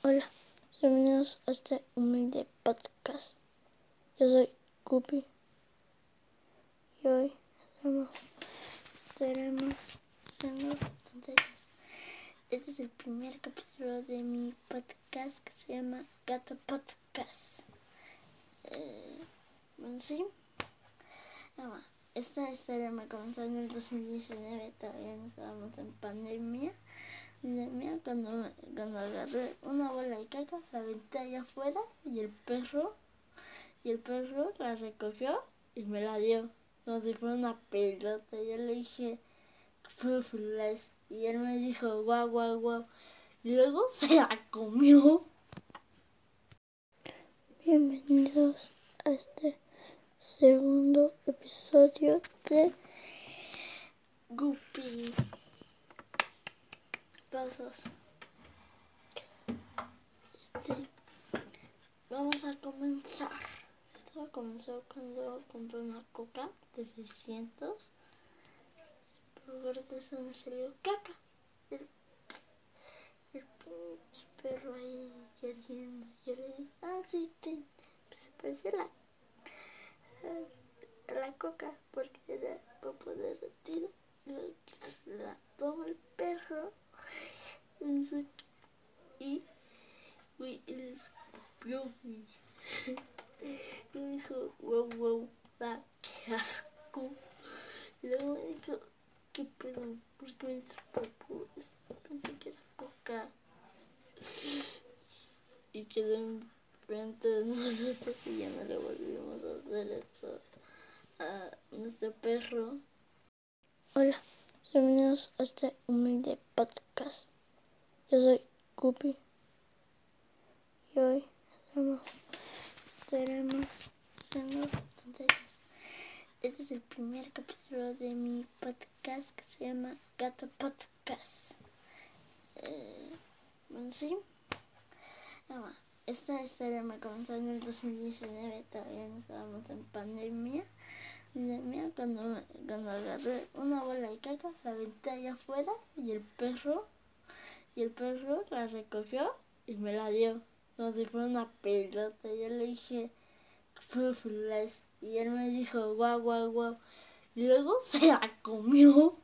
Hola, bienvenidos a este humilde podcast. Yo soy Guppy y hoy estaremos, estaremos haciendo tonterías. Este es el primer capítulo de mi podcast que se llama Gato Podcast. Eh, bueno, sí. Ah, esta historia me comenzó en el 2019, todavía no estábamos en pandemia mía cuando, cuando agarré una bola de caca, la aventé allá afuera y el perro, y el perro la recogió y me la dio, como si fuera una pelota. Yo le dije, Firulais, y él me dijo, guau, guau, guau. Y luego se la comió. Bienvenidos a este segundo episodio de Guppy Este, vamos a comenzar. Todo comenzó cuando compré una coca de 600. Por eso me salió caca. El, el perro ahí queriendo. Yo le dije, ah, sí, te, se parece la, la coca porque era poco derretido. La toma el perro y güey, él escupió y me dijo, wow, wow, da, qué asco. Y luego dijo, qué pedo, ¿por qué me popos? Pensé que era coca. Y quedé enfrente de nosotros y ya no le volvimos a hacer esto a nuestro perro. Hola, bienvenidos a este humilde podcast. Yo soy Guppy y hoy estaremos, estaremos haciendo tonterías. Este es el primer capítulo de mi podcast que se llama Gato Podcast. Eh, bueno, sí. Ah, esta historia me comenzó en el 2019, todavía no estábamos en pandemia. pandemia cuando, cuando agarré una bola de caca, la aventé allá afuera y el perro y el perro la recogió y me la dio, como si fuera una pelota. Yo le dije, Firulais, y él me dijo, guau, guau, guau. Y luego se la comió.